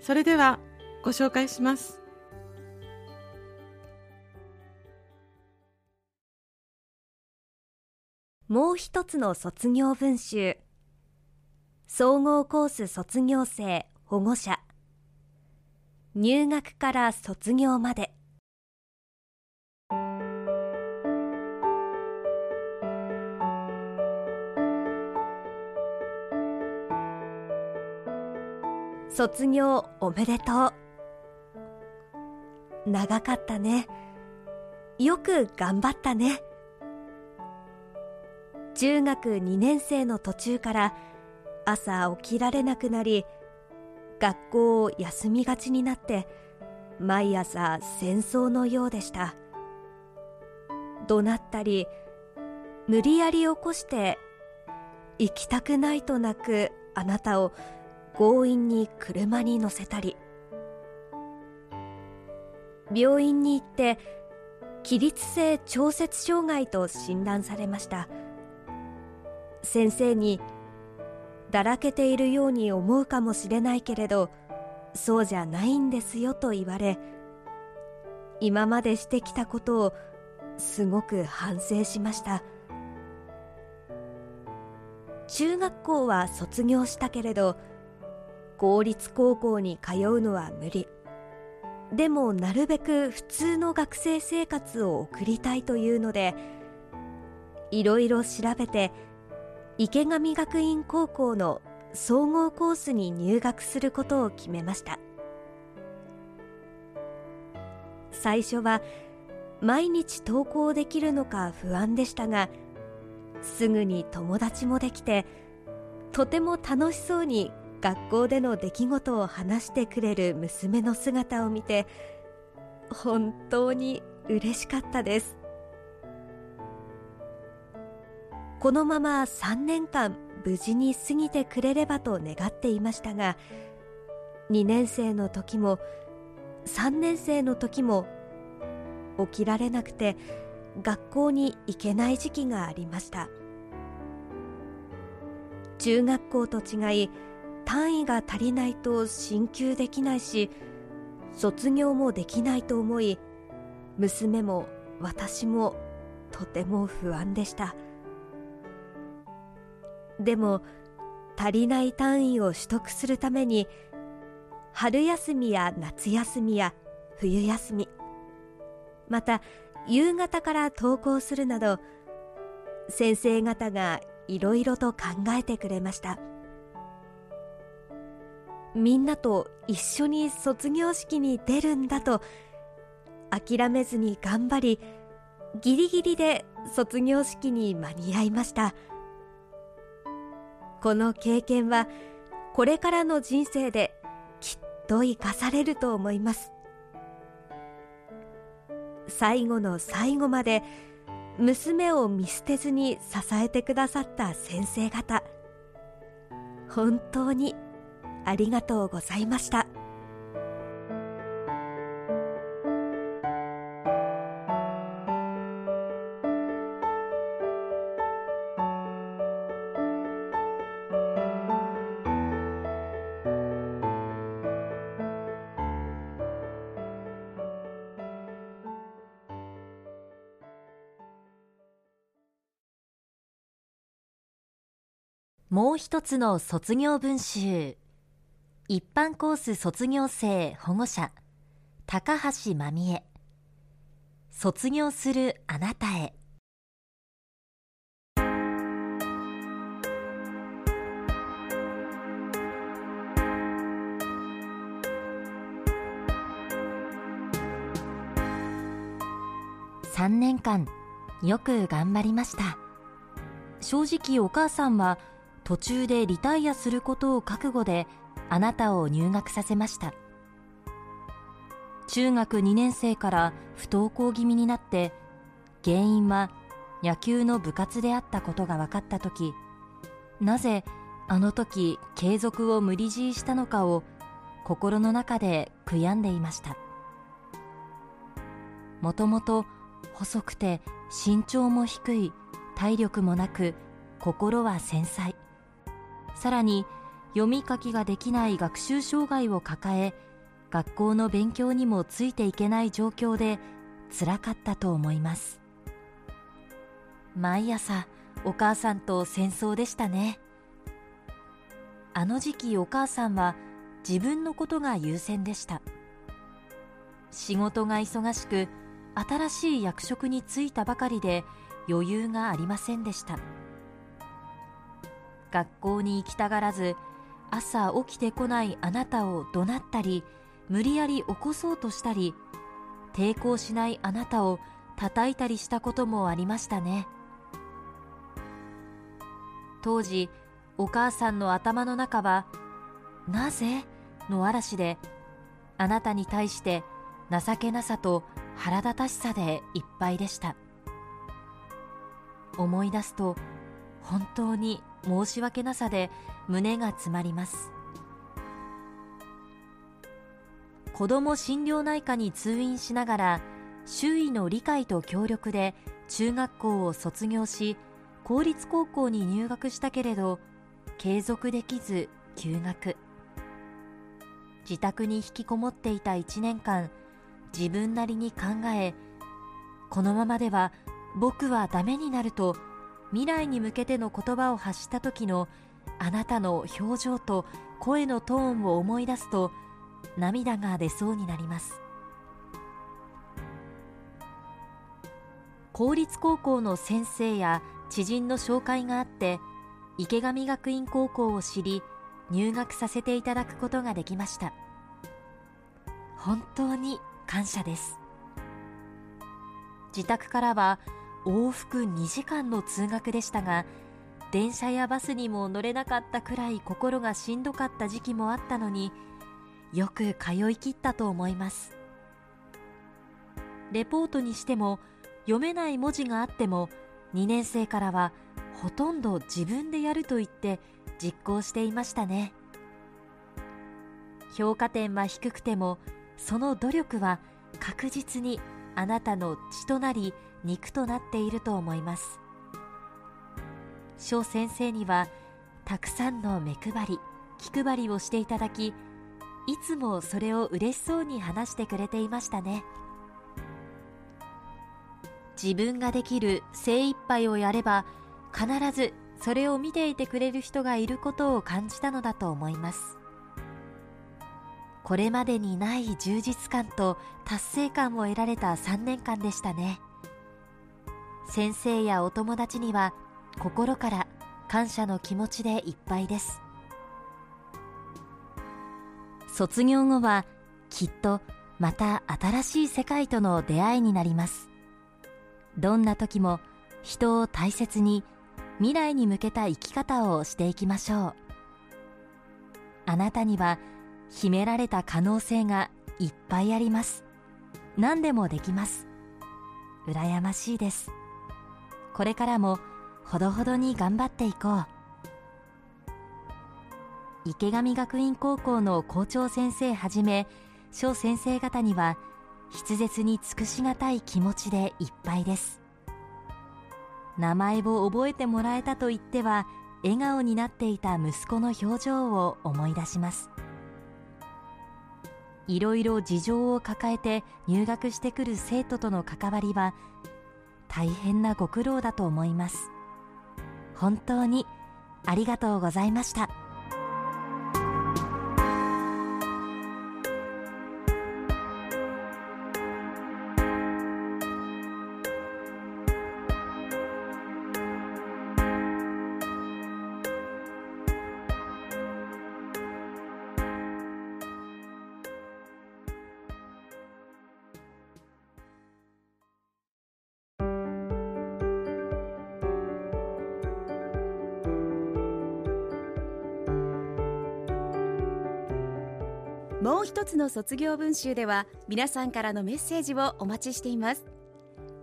それではご紹介します。もう一つの卒業文集。総合コース卒業生保護者。入学から卒業まで。卒業おめでとう。長かったね。よく頑張ったね。中学2年生の途中から朝起きられなくなり学校を休みがちになって毎朝戦争のようでした。怒鳴ったり無理やり起こして行きたくないと泣くあなたを強引に車に乗せたり病院に行って起立性調節障害と診断されました。先生にだらけているように思うかもしれないけれどそうじゃないんですよと言われ今までしてきたことをすごく反省しました。中学校は卒業したけれど公立高校に通うのは無理。でもなるべく普通の学生生活を送りたいというのでいろいろ調べて池上学院高校の総合コースに入学することを決めました。最初は毎日登校できるのか不安でしたがすぐに友達もできてとても楽しそうに学校での出来事を話してくれる娘の姿を見て本当に嬉しかったです。このまま3年間無事に過ぎてくれればと願っていましたが2年生の時も3年生の時も起きられなくて学校に行けない時期がありました。中学校と違い単位が足りないと進級できないし卒業もできないと思い娘も私もとても不安でした。でも足りない単位を取得するために春休みや夏休みや冬休みまた夕方から登校するなど先生方がいろいろと考えてくれました。みんなと一緒に卒業式に出るんだと諦めずに頑張りギリギリで卒業式に間に合いました。この経験はこれからの人生できっと生かされると思います。最後の最後まで娘を見捨てずに支えてくださった先生方。本当にありがとうございました。もう一つの卒業文集一般コース卒業生保護者高橋真美恵。卒業するあなたへ。3年間よく頑張りました。正直お母さんは途中でリタイアすることを覚悟であなたを入学させました。中学2年生から不登校気味になって原因は野球の部活であったことが分かった時なぜあの時継続を無理強いしたのかを心の中で悔やんでいました。もともと細くて身長も低い体力もなく心は繊細。さらに読み書きができない学習障害を抱え学校の勉強にもついていけない状況でつらかったと思います。毎朝お母さんと戦争でしたね。あの時期お母さんは自分のことが優先でした。仕事が忙しく新しい役職に就いたばかりで余裕がありませんでした。学校に行きたがらず朝起きてこないあなたを怒鳴ったり無理やり起こそうとしたり抵抗しないあなたを叩いたりしたこともありましたね当時お母さんの頭の中は「なぜ?」の嵐であなたに対して情けなさと腹立たしさでいっぱいでした思い出すと本当に申し訳なさで胸が詰まります。子ども心療内科に通院しながら周囲の理解と協力で中学校を卒業し公立高校に入学したけれど継続できず休学。自宅に引きこもっていた1年間自分なりに考えこのままでは僕はダメになると未来に向けての言葉を発した時のあなたの表情と声のトーンを思い出すと涙が出そうになります。公立高校の先生や知人の紹介があって池上学院高校を知り入学させていただくことができました。本当に感謝です。自宅からは往復2時間の通学でしたが電車やバスにも乗れなかったくらい心がしんどかった時期もあったのによく通い切ったと思います。レポートにしても読めない文字があっても2年生からはほとんど自分でやると言って実行していましたね。評価点は低くてもその努力は確実にあなたの血となり肉となっていると思います。翔先生にはたくさんの目配り気配りをしていただきいつもそれを嬉しそうに話してくれていましたね。自分ができる精一杯をやれば必ずそれを見ていてくれる人がいることを感じたのだと思います。これまでにない充実感と達成感を得られた3年間でしたね。先生やお友達には心から感謝の気持ちでいっぱいです。卒業後はきっとまた新しい世界との出会いになります。どんな時も人を大切に未来に向けた生き方をしていきましょう。あなたには秘められた可能性がいっぱいあります。何でもできます。羨ましいです。これからもほどほどに頑張っていこう。池上学院高校の校長先生はじめ小先生方には筆舌に尽くしがたい気持ちでいっぱいです。名前を覚えてもらえたと言っては笑顔になっていた息子の表情を思い出します。いろいろ事情を抱えて入学してくる生徒との関わりは大変なご苦労だと思います。本当にありがとうございました。もう一つの卒業文集では皆さんからのメッセージをお待ちしています。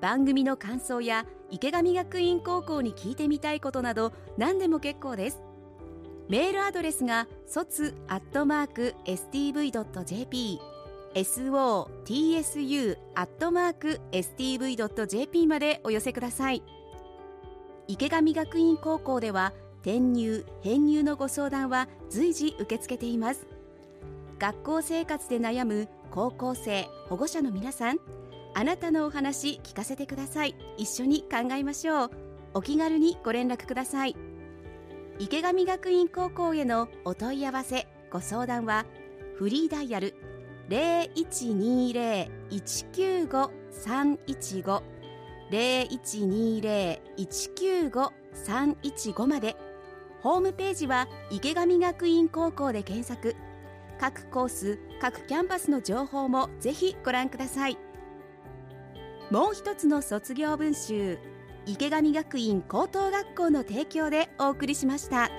番組の感想や池上学院高校に聞いてみたいことなど何でも結構です。メールアドレスが卒アットマーク stv.jp sotsu アットマーク stv.jp までお寄せください。池上学院高校では転入編入のご相談は随時受け付けています。学校生活で悩む高校生保護者の皆さんあなたのお話聞かせてください。一緒に考えましょう。お気軽にご連絡ください。池上学院高校へのお問い合わせご相談はフリーダイヤル0120-195-315 0120-195-315まで。ホームページは池上学院高校で検索。各コース各キャンパスの情報もぜひご覧くださいもう一つの卒業文集池上学院高等学校の提供でお送りしました。